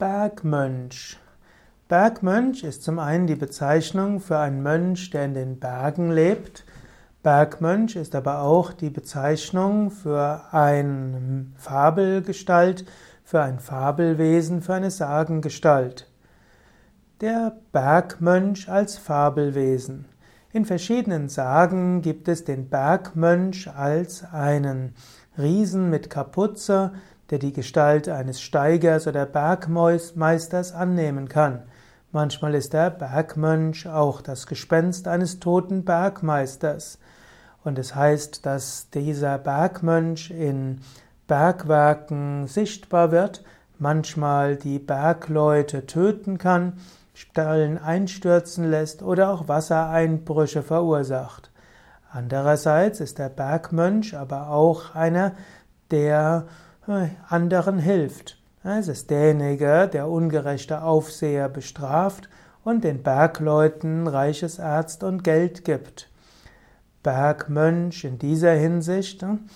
Bergmönch. Bergmönch ist zum einen die Bezeichnung für einen Mönch, der in den Bergen lebt. Bergmönch ist aber auch die Bezeichnung für eine Fabelgestalt, für ein Fabelwesen, für eine Sagengestalt. Der Bergmönch als Fabelwesen. In verschiedenen Sagen gibt es den Bergmönch als einen Riesen mit Kapuze, der die Gestalt eines Steigers oder Bergmeisters annehmen kann. Manchmal ist der Bergmönch auch das Gespenst eines toten Bergmeisters. Und es heißt, dass dieser Bergmönch in Bergwerken sichtbar wird, manchmal die Bergleute töten kann, Stellen einstürzen lässt oder auch Wassereinbrüche verursacht. Andererseits ist der Bergmönch aber auch einer, der anderen hilft. Es ist derjenige, der ungerechte Aufseher bestraft und den Bergleuten reiches Erz und Geld gibt. Bergmönch in dieser Hinsicht hm,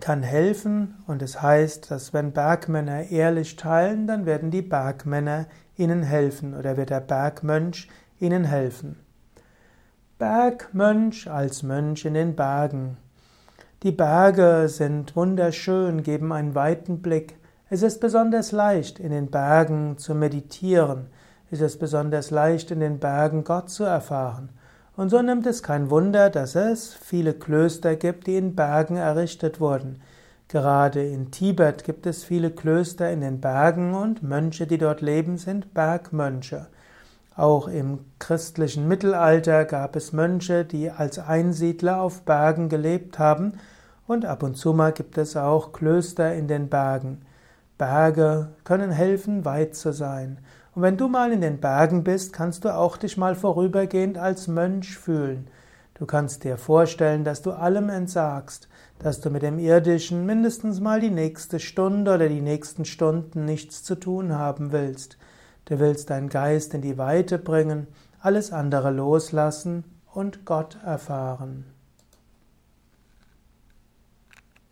kann helfen und es heißt, dass wenn Bergmänner ehrlich teilen, dann werden die Bergmänner ihnen helfen oder wird der Bergmönch ihnen helfen. Bergmönch als Mönch in den Bergen. Die Berge sind wunderschön, geben einen weiten Blick. Es ist besonders leicht, in den Bergen zu meditieren. Es ist besonders leicht, in den Bergen Gott zu erfahren. Und so nimmt es kein Wunder, dass es viele Klöster gibt, die in Bergen errichtet wurden. Gerade in Tibet gibt es viele Klöster in den Bergen und Mönche, die dort leben, sind Bergmönche. Auch im christlichen Mittelalter gab es Mönche, die als Einsiedler auf Bergen gelebt haben, und ab und zu mal gibt es auch Klöster in den Bergen. Berge können helfen, weit zu sein. Und wenn du mal in den Bergen bist, kannst du auch dich mal vorübergehend als Mönch fühlen. Du kannst dir vorstellen, dass du allem entsagst, dass du mit dem Irdischen mindestens mal die nächste Stunde oder die nächsten Stunden nichts zu tun haben willst. Du willst deinen Geist in die Weite bringen, alles andere loslassen und Gott erfahren.